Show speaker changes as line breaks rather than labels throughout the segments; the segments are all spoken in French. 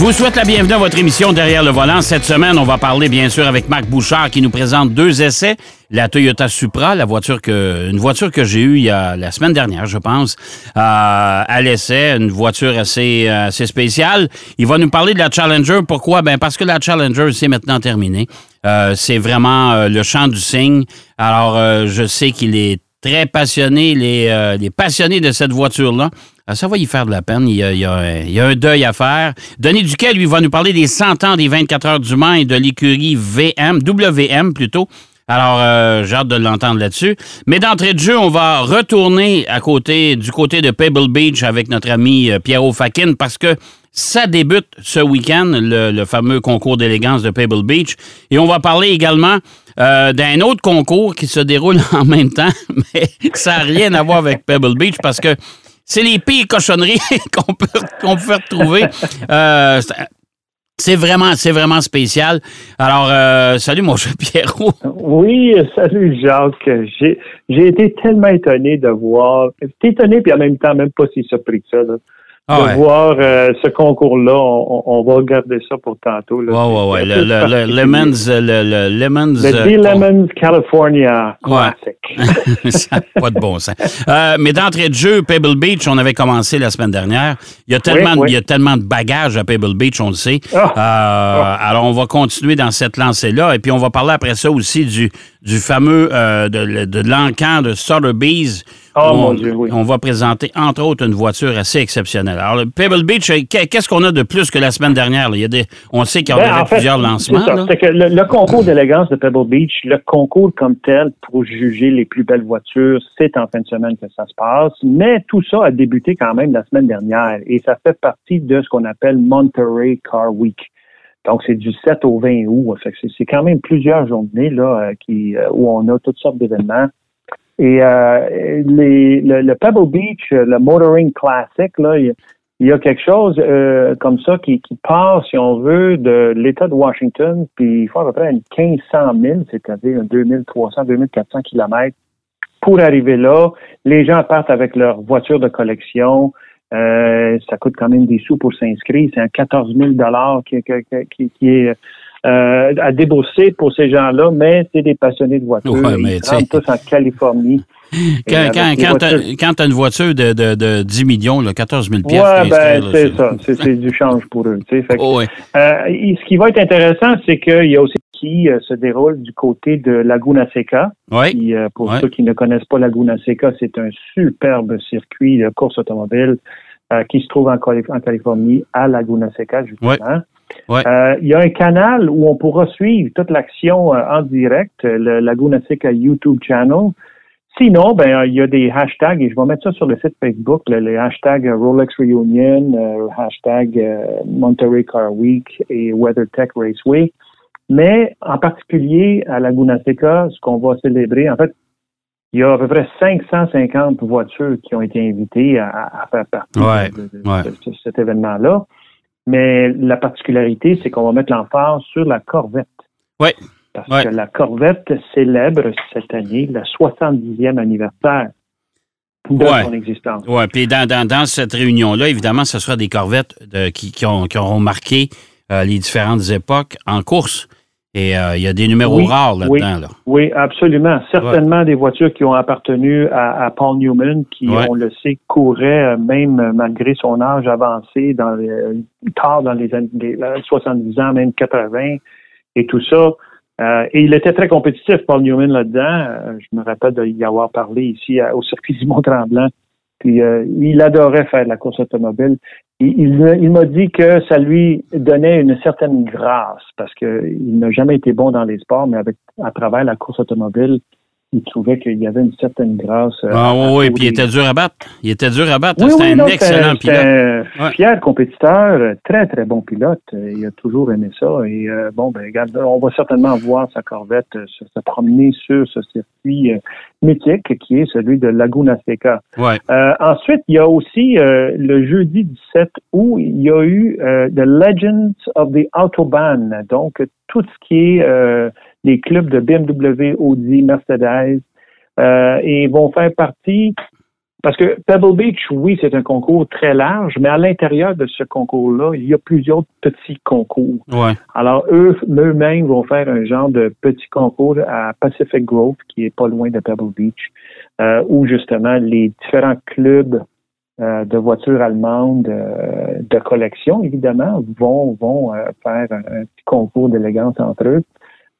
Je vous souhaite la bienvenue à votre émission Derrière le volant. Cette semaine, on va parler bien sûr avec Marc Bouchard qui nous présente deux essais. La Toyota Supra, la voiture que, une voiture que j'ai eue il y a la semaine dernière, je pense, euh, à l'essai, une voiture assez, euh, assez spéciale. Il va nous parler de la Challenger. Pourquoi? Ben parce que la Challenger, c'est maintenant terminé. Euh, c'est vraiment le champ du signe. Alors, je sais qu'il est très passionné, les, les passionnés de cette voiture-là. Ah, ça va y faire de la peine. Il y, a, un deuil à faire. Denis Duquet, lui, va nous parler des 100 ans des 24 heures du Mans et de l'écurie VM, WM plutôt. Alors, euh, j'ai hâte de l'entendre là-dessus. Mais d'entrée de jeu, on va retourner du côté de Pebble Beach avec notre ami euh, Pierrot Fakin parce que ça débute ce week-end, le, fameux concours d'élégance de Pebble Beach. Et on va parler également euh, d'un autre concours qui se déroule en même temps, mais ça n'a rien à voir avec Pebble Beach parce que c'est les pires cochonneries qu'on peut, qu'on peut retrouver. Euh, c'est vraiment, c'est vraiment spécial. Alors, euh, salut mon cher Pierrot.
Oui, salut Jacques. J'ai, j'ai été tellement étonné de voir. étonné puis en même temps même pas si surpris que ça. Là ah de voir euh, ce concours-là. On, va regarder ça pour tantôt.
Là. Ouais, ouais, ouais. Le, le, le, Lemons. Le, le Lemons.
Le euh, Lemons California Classic.
ça pas de bon sens. Euh, mais d'entrée de jeu, Pebble Beach, on avait commencé la semaine dernière. Il y a tellement, Il y a tellement de bagages à Pebble Beach, on le sait. Ah. Ah. Alors, on va continuer dans cette lancée-là. Et puis, on va parler après ça aussi du, du fameux de, de l'encan de Sotheby's
Oh, mon Dieu, oui.
On va présenter, entre autres, une voiture assez exceptionnelle. Alors, Pebble Beach, euh, qu'est-ce qu'on a de plus que la semaine dernière? Il y a des, on sait qu'il y a ben, plusieurs lancements.
C'est que le, concours d'élégance de Pebble Beach, le concours comme tel pour juger les plus belles voitures, c'est en fin de semaine que ça se passe. Mais tout ça a débuté quand même la semaine dernière et ça fait partie de ce qu'on appelle Monterey Car Week. Donc, c'est du 7 au 20 août. C'est quand même plusieurs journées là, euh, qui, euh, où on a toutes sortes d'événements. Et euh, le, Pebble Beach, le Motoring Classic, là, il, y a quelque chose euh, comme ça qui, qui part, si on veut, de l'État de Washington, puis il faut à peu près 1500 000, c'est-à-dire 2300, 2400 kilomètres pour arriver là. Les gens partent avec leur voiture de collection. Euh, ça coûte quand même des sous pour s'inscrire. C'est un 14 000 qui, qui, qui est euh, à débourser pour ces gens-là, mais c'est des passionnés de voitures. Ils rentrent tous en Californie.
Quand, quand, tu as une voiture de, de, de 10 millions, là, 14 000 pièces.
Oui, ben, c'est ça. C'est du change pour eux. Fait oh, euh, ce qui va être intéressant, c'est qu'il y a aussi qui euh, se déroule du côté de Laguna Seca. Euh, pour ceux qui ne connaissent pas Laguna Seca, c'est un superbe circuit de course automobile qui se trouve en, en, Californie, à Laguna Seca, justement. Euh, il y a un canal où on pourra suivre toute l'action euh, en direct, le Laguna Seca YouTube channel. Sinon, ben il y a des hashtags et je vais mettre ça sur le site Facebook, le, les hashtags Rolex Reunion, euh, hashtag Monterey Car Week et WeatherTech Raceway. Mais en particulier à Laguna Seca, ce qu'on va célébrer, en fait, il y a à peu près 550 voitures qui ont été invitées à, faire partie de, cet événement-là. Mais la particularité, c'est qu'on va mettre l'emphase sur la Corvette.
Oui.
Parce que la Corvette célèbre cette année le 70e anniversaire de son existence.
Oui, puis dans, dans, cette réunion-là, évidemment, ce sera des Corvettes qui, qui, ont, qui, auront marqué euh, les différentes époques en course. Et euh, il y a des numéros rares là-dedans.
Oui,
là.
oui, absolument. Certainement des voitures qui ont appartenu à, Paul Newman, qui, on le sait, courait euh, même malgré son âge avancé, dans les, tard dans les années 70 ans, même 80 et tout ça. Euh, et il était très compétitif, Paul Newman, là-dedans. je me rappelle d'y avoir parlé ici au circuit du Mont-Tremblant. Puis il adorait faire la course automobile. Il, m'a dit que ça lui donnait une certaine grâce parce qu'il n'a jamais été bon dans les sports, mais avec à travers la course automobile, il trouvait qu'il y avait une certaine grâce.
Euh, ah oui, oui, puis il était dur à battre. Il était dur à battre. C'était un excellent pilote.
Un fier compétiteur, très, très bon pilote. Il a toujours aimé ça. Et euh, bon, ben, regarde, on va certainement voir sa Corvette euh, se, promener sur ce circuit mythique qui est celui de Laguna Seca.
Ouais.
ensuite, il y a aussi le jeudi 17 août, il y a eu The Legends of the Autobahn. Donc, tout ce qui est les clubs de BMW, Audi, Mercedes, euh, et vont faire partie parce que Pebble Beach, oui, c'est un concours très large, mais à l'intérieur de ce concours-là, il y a plusieurs petits concours.
Ouais.
Alors, eux, eux-mêmes vont faire un genre de petit concours à Pacific Grove, qui est pas loin de Pebble Beach, euh, où justement les différents clubs euh, de voitures allemandes euh, de collection, évidemment, vont, vont faire un, un, petit concours d'élégance entre eux.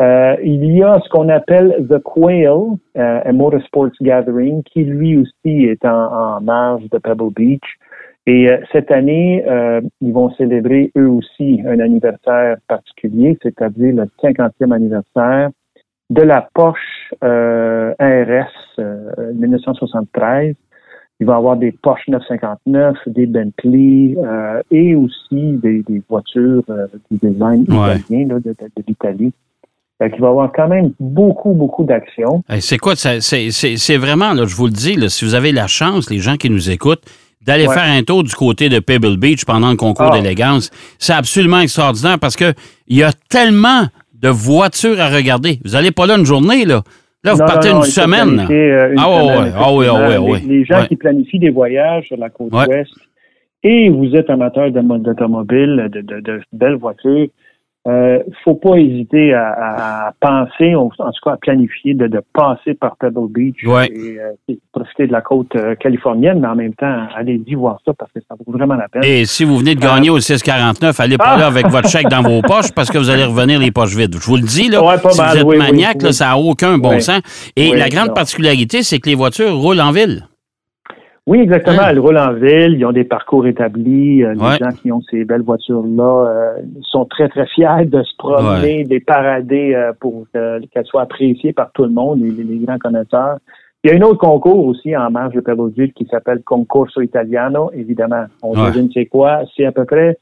Euh, il y a ce qu'on appelle The Quail, euh, a Motorsports Gathering, qui lui aussi est en, en marge de Pebble Beach. Et euh, cette année, euh, ils vont célébrer eux aussi un anniversaire particulier, c'est-à-dire le 50e anniversaire de la Porsche euh, RS 1973. Il va y avoir des Porsche 959, des Bentley et aussi des, des voitures du design
Ouais.
italien là, de, de, de l'Italie. Fait qu'il va y avoir quand même beaucoup, beaucoup d'actions.
C'est quoi? C'est vraiment, là, je vous le dis, là, si vous avez la chance, les gens qui nous écoutent, d'aller
Ouais.
faire un tour du côté de Pebble Beach pendant le concours
Ah.
d'élégance, c'est absolument extraordinaire parce que il y a tellement de voitures à regarder. Vous n'allez pas là une journée, là. Là, vous
Non,
partez
non,
une semaine.
euh, une
Ah, ouais,
semaine,
ouais. Ah, oui, ah, oui, oui.
Les, les gens
Ouais.
qui planifient des voyages sur la côte ouest et vous êtes amateur de d'automobile, de, de, de belles voitures, euh, faut pas hésiter à, à- penser, en tout cas à planifier de, de passer par Pebble Beach
Ouais.
et, euh, et profiter de la côte euh, californienne, mais en même temps, allez-y voir ça parce que ça vaut vraiment la peine.
Et si vous venez de gagner au 649, allez pas
Ah!
là avec votre chèque dans vos poches parce que vous allez revenir les poches vides. Je vous le dis, là,
Ouais, pas
si
mal,
vous êtes
oui, oui,
maniaque, là, ça n'a aucun bon sens. Et la grande particularité, c'est que les voitures roulent en ville.
Oui, exactement. Elles roulent en ville, ils ont des parcours établis. euh,
Ouais.
Les gens qui ont ces belles voitures-là euh, sont très, très fiers de se promener, des parader euh, pour euh, qu'elles soient appréciées par tout le monde, les, les grands connaisseurs. Il y a un autre concours aussi en marge de Pebble Beach qui s'appelle Concorso Italiano, évidemment. On
Ouais.
devine c'est quoi. C'est à peu près,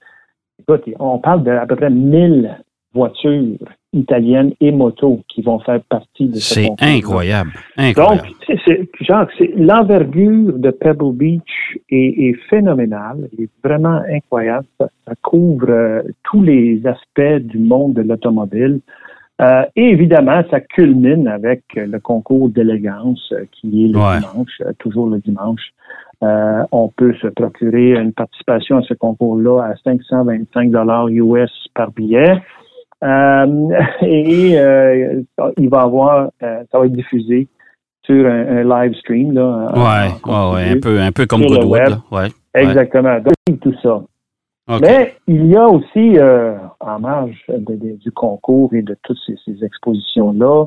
écoute, on parle de à peu près 1000 voitures italiennes et motos qui vont faire partie de ce
C'est incroyable.
Donc, c'est, Jacques, l'envergure de Pebble Beach est, est phénoménale, est vraiment incroyable. Ça, ça couvre euh, tous les aspects du monde de l'automobile. Euh, et évidemment, ça culmine avec euh, le concours d'élégance qui est le
Ouais.
dimanche, toujours le dimanche. Euh, on peut se procurer une participation à ce concours-là à 525 dollars US par billet. Euh, et euh, il va avoir, euh, ça va être diffusé sur un, un live stream là.
Ouais,
en
ouais, un peu, un peu comme Goodwood.
web.
là. Ouais. ouais.
Exactement. Donc, tout ça. Mais il y a aussi, euh, en marge de- de- du concours et de toutes ces, ces expositions-là,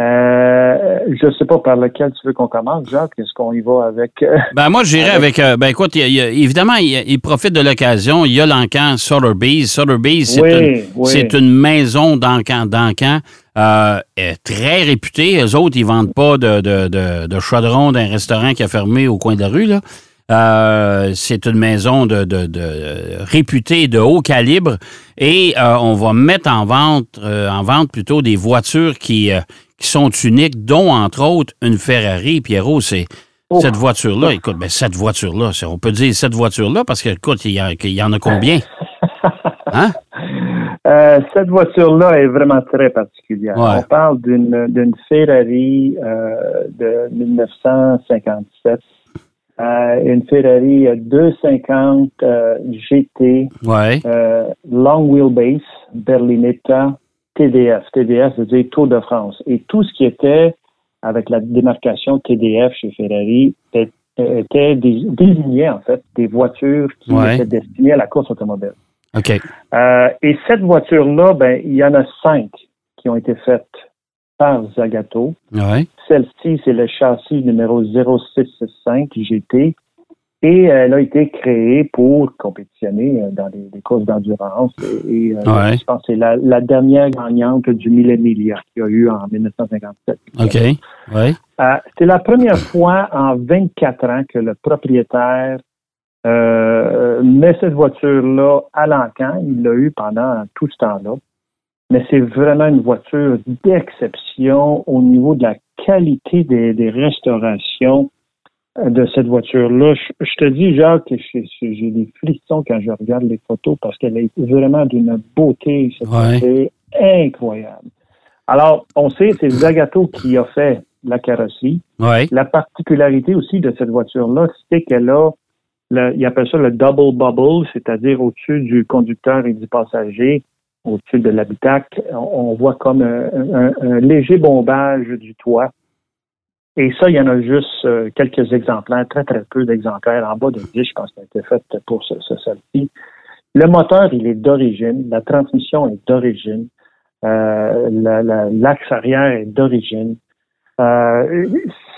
euh, je ne sais pas par lequel tu veux qu'on commence, Jacques. Est-ce qu'on y va avec... euh,
Ben moi, j'irais avec. euh, ben écoute, il y a- il y a- évidemment, il, profite de l'occasion. Il y a l'encan Sotheby's. Sotheby's, c'est
Oui,
une,
oui.
une maison d'encan, d'encan très réputée. Eux autres, ils vendent pas de, de, de, de chaudron d'un restaurant qui a fermé au coin de la rue. Là. Euh, c'est une maison de, de, de réputée de haut calibre et euh, on va mettre en vente, euh, en vente plutôt des voitures qui, qui sont uniques, dont entre autres une Ferrari. Pierrot, c'est
Oh.
cette voiture-là. Écoute, ben, cette voiture-là, on peut dire cette voiture-là parce que, écoute, il y, en a combien? Hein?
Euh, cette voiture-là est vraiment très particulière.
Ouais.
On parle d'une Ferrari euh, de 1957. Euh, une Ferrari 250 euh, GT
Ouais.
long wheelbase Berlinetta TDF. TDF veut dire Tour de France. Et tout ce qui était avec la démarcation TDF chez Ferrari était, était dé- désigné en fait des voitures qui
Ouais.
étaient destinées à la course automobile.
OK.
Euh, et cette voiture-là, ben, il y en a cinq qui ont été faites par Zagato.
Ouais.
Celle-ci, c'est le châssis numéro 0665 GT. Et elle a été créée pour compétitionner euh, dans des, des courses d'endurance. Et, et, euh,
Ouais.
je pense que c'est la, la dernière gagnante du Millennium qu'il y a eu en 1957.
OK. Ouais.
Euh, c'est la première fois en 24 ans que le propriétaire euh, met cette voiture-là à l'encan. Il l'a eu pendant tout ce temps-là. Mais c'est vraiment une voiture d'exception au niveau de la qualité des, des restaurations de cette voiture-là. Je, je te dis, Jacques, que j'ai des frissons quand je regarde les photos parce qu'elle est vraiment d'une beauté, cette
Ouais.
incroyable. Alors, on sait, c'est Zagato qui a fait la carrosserie. La particularité aussi de cette voiture-là, c'est qu'elle a, le, il appelle ça le double bubble, c'est-à-dire au-dessus du conducteur et du passager, au-dessus de l'habitacle, on, voit comme un, un, léger bombage du toit. Et ça, il y en a juste euh, quelques exemplaires, très, très peu d'exemplaires, en bas de 10, je pense, qui ont été faits pour ce, ce ci Le moteur, il est d'origine, la transmission est d'origine, euh, l'axe arrière est d'origine. Euh,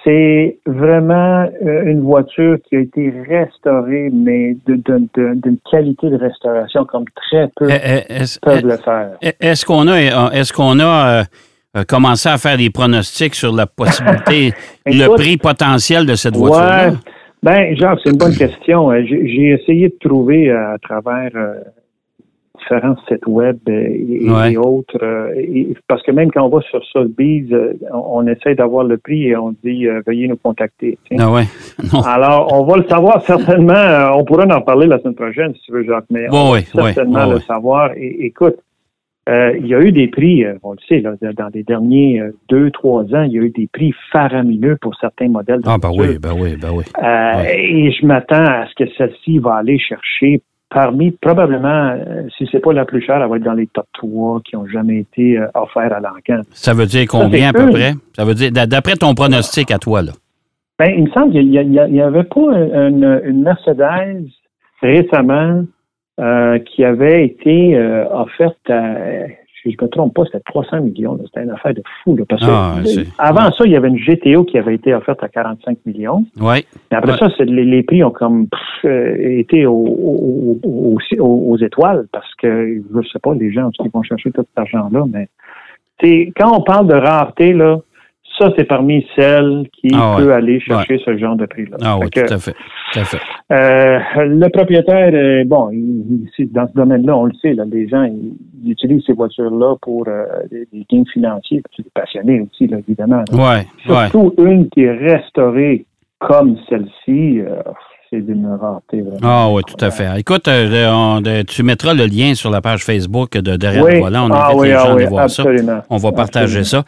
c'est vraiment une voiture qui a été restaurée, mais d'une qualité de restauration comme très peu eh, eh, peuvent le faire.
Eh, est-ce qu'on a, est-ce qu'on a commencé à faire des pronostics sur la possibilité, le prix potentiel de cette voiture-là? Ouais.
Ben, Jacques, c'est une bonne question. J'ai essayé de trouver à travers différents sites web et, autres. Euh, parce que même quand on va sur Sotheby's, euh, on, essaie d'avoir le prix et on dit euh, veuillez nous contacter.
Ah ouais?
Alors, on va le savoir certainement. on pourrait en parler la semaine prochaine, si tu veux, Jacques, mais on va certainement le savoir. Et, écoute, il y a eu des prix, on le sait, dans les derniers deux, trois ans, il y a eu des prix faramineux pour certains modèles.
ah, ben oui, ben oui, ben oui.
Et je m'attends à ce que celle-ci va aller chercher parmi, probablement, euh, si c'est pas la plus chère, elle va être dans les top 3 qui ont jamais été euh, offerts à l'encan.
Ça veut dire combien à peu près? Ça veut dire, d'après ton pronostic à toi, là?
Ben, il me semble qu'il n'y avait pas une, Mercedes récemment euh, qui avait été offerte à si je ne me trompe pas, c'était 300 millions. C'était une affaire de fou. parce que ah, avant ça, il y avait une GTO qui avait été offerte à 45 millions.
Oui.
Mais après ça, les, prix ont comme euh, été aux, étoiles parce que, je ne sais pas, les gens qui vont chercher tout cet argent-là, mais quand on parle de rareté, là, ça, c'est parmi celles qui ah peut aller chercher ce genre de prix-là.
Ah oui, tout à fait.
Euh, le propriétaire, euh, bon, dans ce domaine-là, on le sait, là, les gens ils, utilisent ces voitures-là pour euh, des, gains financiers, c'est des passionnés aussi, là, évidemment.
Ouais,
Surtout une qui est restaurée comme celle-ci, c'est d'une rareté.
Ah oui, tout à fait. Écoute, tu mettras le lien sur la page Facebook de Derrière le volant. On invite les ah gens à voir ça. On va partager ça.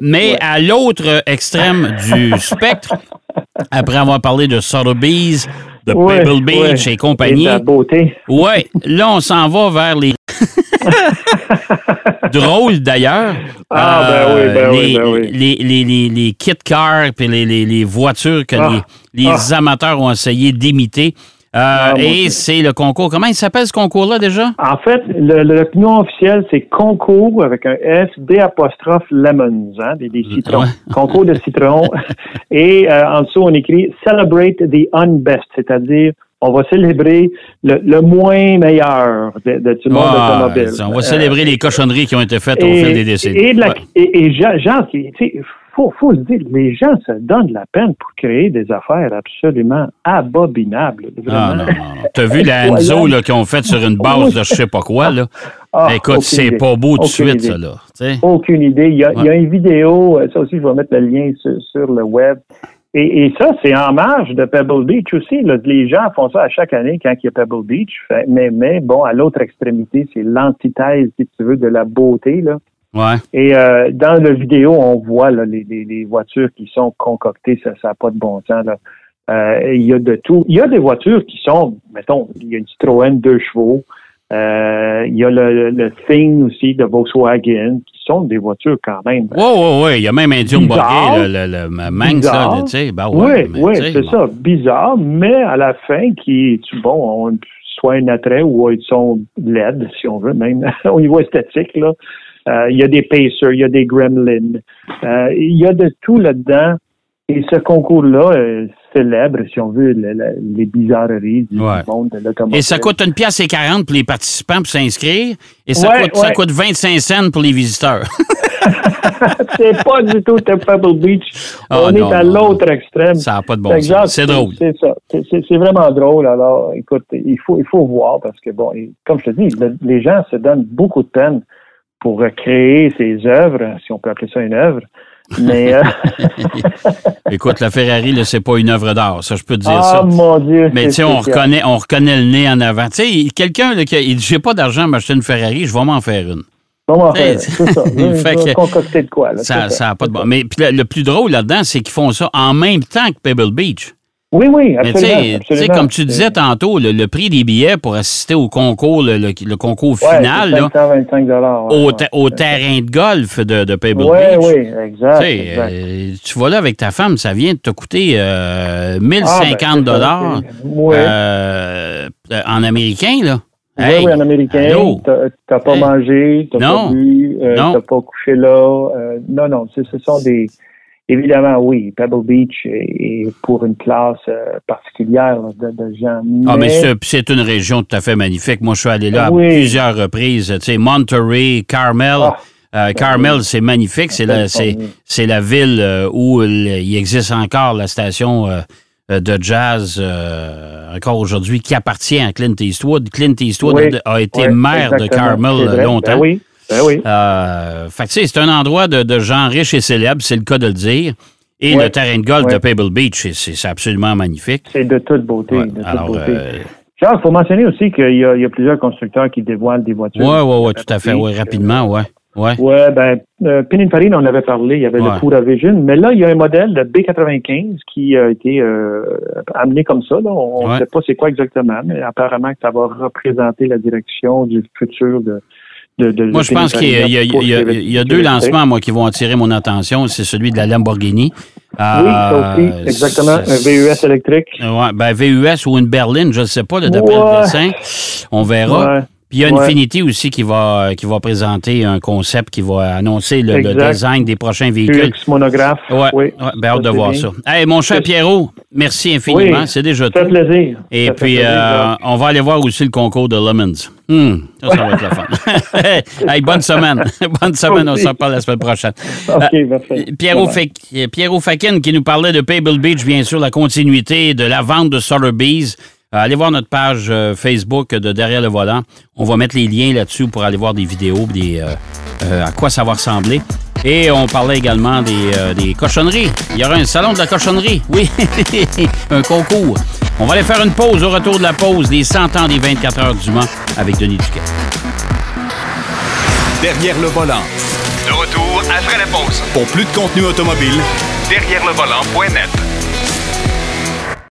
mais à l'autre extrême du spectre, après avoir parlé de Sotheby's, de Pebble Beach et compagnie.
Et beauté.
Oui, là, on s'en va vers les. Drôle d'ailleurs.
Ah, ben oui, ben
les,
oui, ben oui.
Les, les, les, les kit cars et les, les, voitures que ah. les, ah. amateurs ont essayé d'imiter. Euh, ah, et c'est le concours. Comment il s'appelle ce concours-là déjà?
En fait, le, nom officiel, c'est concours avec un S, D apostrophe lemons, hein, des, citrons. Concours de citrons. et euh, en dessous, on écrit Celebrate the unbest, c'est-à-dire on va célébrer le, moins meilleur de, de tout le monde ah, automobile.
On va célébrer les cochonneries qui ont été faites au fil des décennies.
Et, et, Jean, tu sais, faut, faut se dire, les gens se donnent la peine pour créer des affaires absolument abominables.
Ah, non, non, Tu as vu la Enzo qu'ils ont fait sur une base de je sais pas quoi, là? Ah, Écoute, c'est pas beau tout de suite, ça, là.
Aucune idée. Il y, a, il y, a, une vidéo, ça aussi, je vais mettre le lien sur, le web. Et, ça, c'est en marge de Pebble Beach aussi. Les gens font ça à chaque année quand il y a Pebble Beach. Mais, mais bon, à l'autre extrémité, c'est l'antithèse, si tu veux, de la beauté. Là. Et euh, dans la vidéo, on voit les, voitures qui sont concoctées, ça n'a pas de bon sens. Euh, il y a de tout. Il y a des voitures qui sont, mettons, il y a une Citroën deux chevaux. Euh, il y a le, Thing aussi de Volkswagen, qui sont des voitures quand même.
Oui, oui, oui. Il y a même un Dion le, le, le Manx, tu sais. Ben
oui, oui, c'est ça. Bizarre, mais à la fin, qui, bon, on, soit un attrait ou ils sont LED, si on veut, même au niveau esthétique, là. Euh, il y a des Pacers, il y a des Gremlins. Euh, il y a de tout là-dedans. Et ce concours-là euh, célèbre, si on veut, les bizarreries du monde de l'automobile.
Et ça coûte une pièce et 40 pour les participants pour s'inscrire. Et ça, coûte, ça coûte 25 cents pour les visiteurs.
c'est pas du tout de Pebble Beach. Ah, on est à l'autre extrême.
Ça n'a pas de bon sens. C'est drôle.
C'est ça. C'est vraiment drôle. Alors, écoute, il faut, il faut voir parce que, bon, comme je te dis, les gens se donnent beaucoup de peine pour créer ses œuvres, si on peut appeler ça une œuvre. Mais euh,
écoute, la Ferrari, là, c'est pas une œuvre d'art, ça je peux te dire
ça.
Ah
mon Dieu.
Mais tu sais, on reconnaît, on reconnaît le nez en avant. Tu sais, quelqu'un qui a, il dit j'ai pas d'argent à m'acheter une Ferrari, je vais m'en faire une.
Bon, c'est ça.
fait que,
concocter de quoi. Là,
ça n'a pas de bon. Mais puis, le, le plus drôle là-dedans, c'est qu'ils font ça en même temps que Pebble Beach.
Oui, oui,
Mais tu
absolument.
sais,
absolument.
comme tu disais tantôt, le, le prix des billets pour assister au concours, le, le- le concours
Ouais,
final,
c'est
là,
525 dollars.
au, ta- au terrain de golf de, de Pebble
Oui,
Beach.
oui, exact.
Tu sais,
exact.
euh, tu vas là avec ta femme, ça vient de te coûter euh,
Ah,
1050
ben,
dollars
Oui.
euh, en américain, là.
Oui,
Hey,
oui, en américain, t'as pas
Hey.
mangé, t'as pas bu, euh, t'as pas couché là. euh, non, non, ce sont des... Évidemment, oui, Pebble Beach est, est pour une classe euh, particulière de, de gens.
Ah, mais c'est c'est une région tout à fait magnifique. Moi, je suis allé là à plusieurs reprises. Tu sais, Monterey, Carmel.
Ah.
Euh, Carmel, c'est magnifique. C'est la, c'est, la ville euh, où il il existe encore la station euh, de jazz, euh, encore aujourd'hui, qui appartient à Clint Eastwood. Clint Eastwood
Oui.
a, a été maire de Carmel longtemps.
Ben oui, ben oui.
Euh, fait c'est un endroit de, de gens riches et célèbres, c'est le cas de le dire. Et
Ouais.
le terrain de golf
Ouais.
de Pebble Beach, c'est- absolument magnifique.
C'est de toute beauté.
Ouais,
de toute
alors,
beauté.
euh,
Charles, il faut mentionner aussi qu'il y, a- il y a plusieurs constructeurs qui dévoilent des voitures.
ouais, ouais, ouais, tout à fait.
Pebble
Ouais,
Beach,
rapidement, ouais. Ouais.
Ouais, ben, euh, Pininfarina, on en avait parlé, il y avait
Ouais.
le Pura Vision, mais là, il y a un modèle, le B95, qui a été euh, amené comme ça. Là. On ne
Ouais.
sait pas c'est quoi exactement, mais apparemment que ça va représenter la direction du futur de. De, de
Moi, je pense qu'il y a, il y a- il y a- il y a deux lancements, moi, qui vont attirer mon attention. C'est celui de la Lamborghini.
Oui, ça aussi,
Euh,
exactement. Un VUS électrique.
Ouais, ben VUS ou une berline, je ne sais pas, là, d'après
Ouais.
le dessin. On verra.
Ouais.
Puis il y a
Ouais.
Infinity aussi qui va, qui va présenter un concept qui va annoncer le, design des prochains véhicules.
QX monographe.
Ouais,
oui.
ouais, ben hâte de voir
bien.
ça. Hey, mon cher Pierrot, merci infiniment.
Oui,
C'est déjà
Ça fait
tout.
plaisir.
Et
Ça
puis,
plaisir,
euh, on va aller voir aussi le concours de Lemons. Hmm, ça, ça va être le fun. hey, bonne semaine. bonne semaine. On s'en parle la semaine prochaine.
OK,
Euh,
Bye-bye.
Fak- Pierrot Fakin qui nous parlait de Pebble Beach, bien sûr, la continuité de la vente de Sotheby's. Euh, allez voir notre page euh, Facebook de Derrière le volant. On va mettre les liens là-dessus pour aller voir des vidéos, des, euh, euh, à quoi ça va ressembler. Et on parlait également des, euh, des cochonneries. Il y aura un salon de la cochonnerie. Oui, un concours. On va aller faire une pause au retour de la pause des 100 ans des 24 heures du Mans avec Denis Duquet.
Derrière le volant.
De retour après la pause.
Pour plus de contenu automobile,
Derrière le volant.net.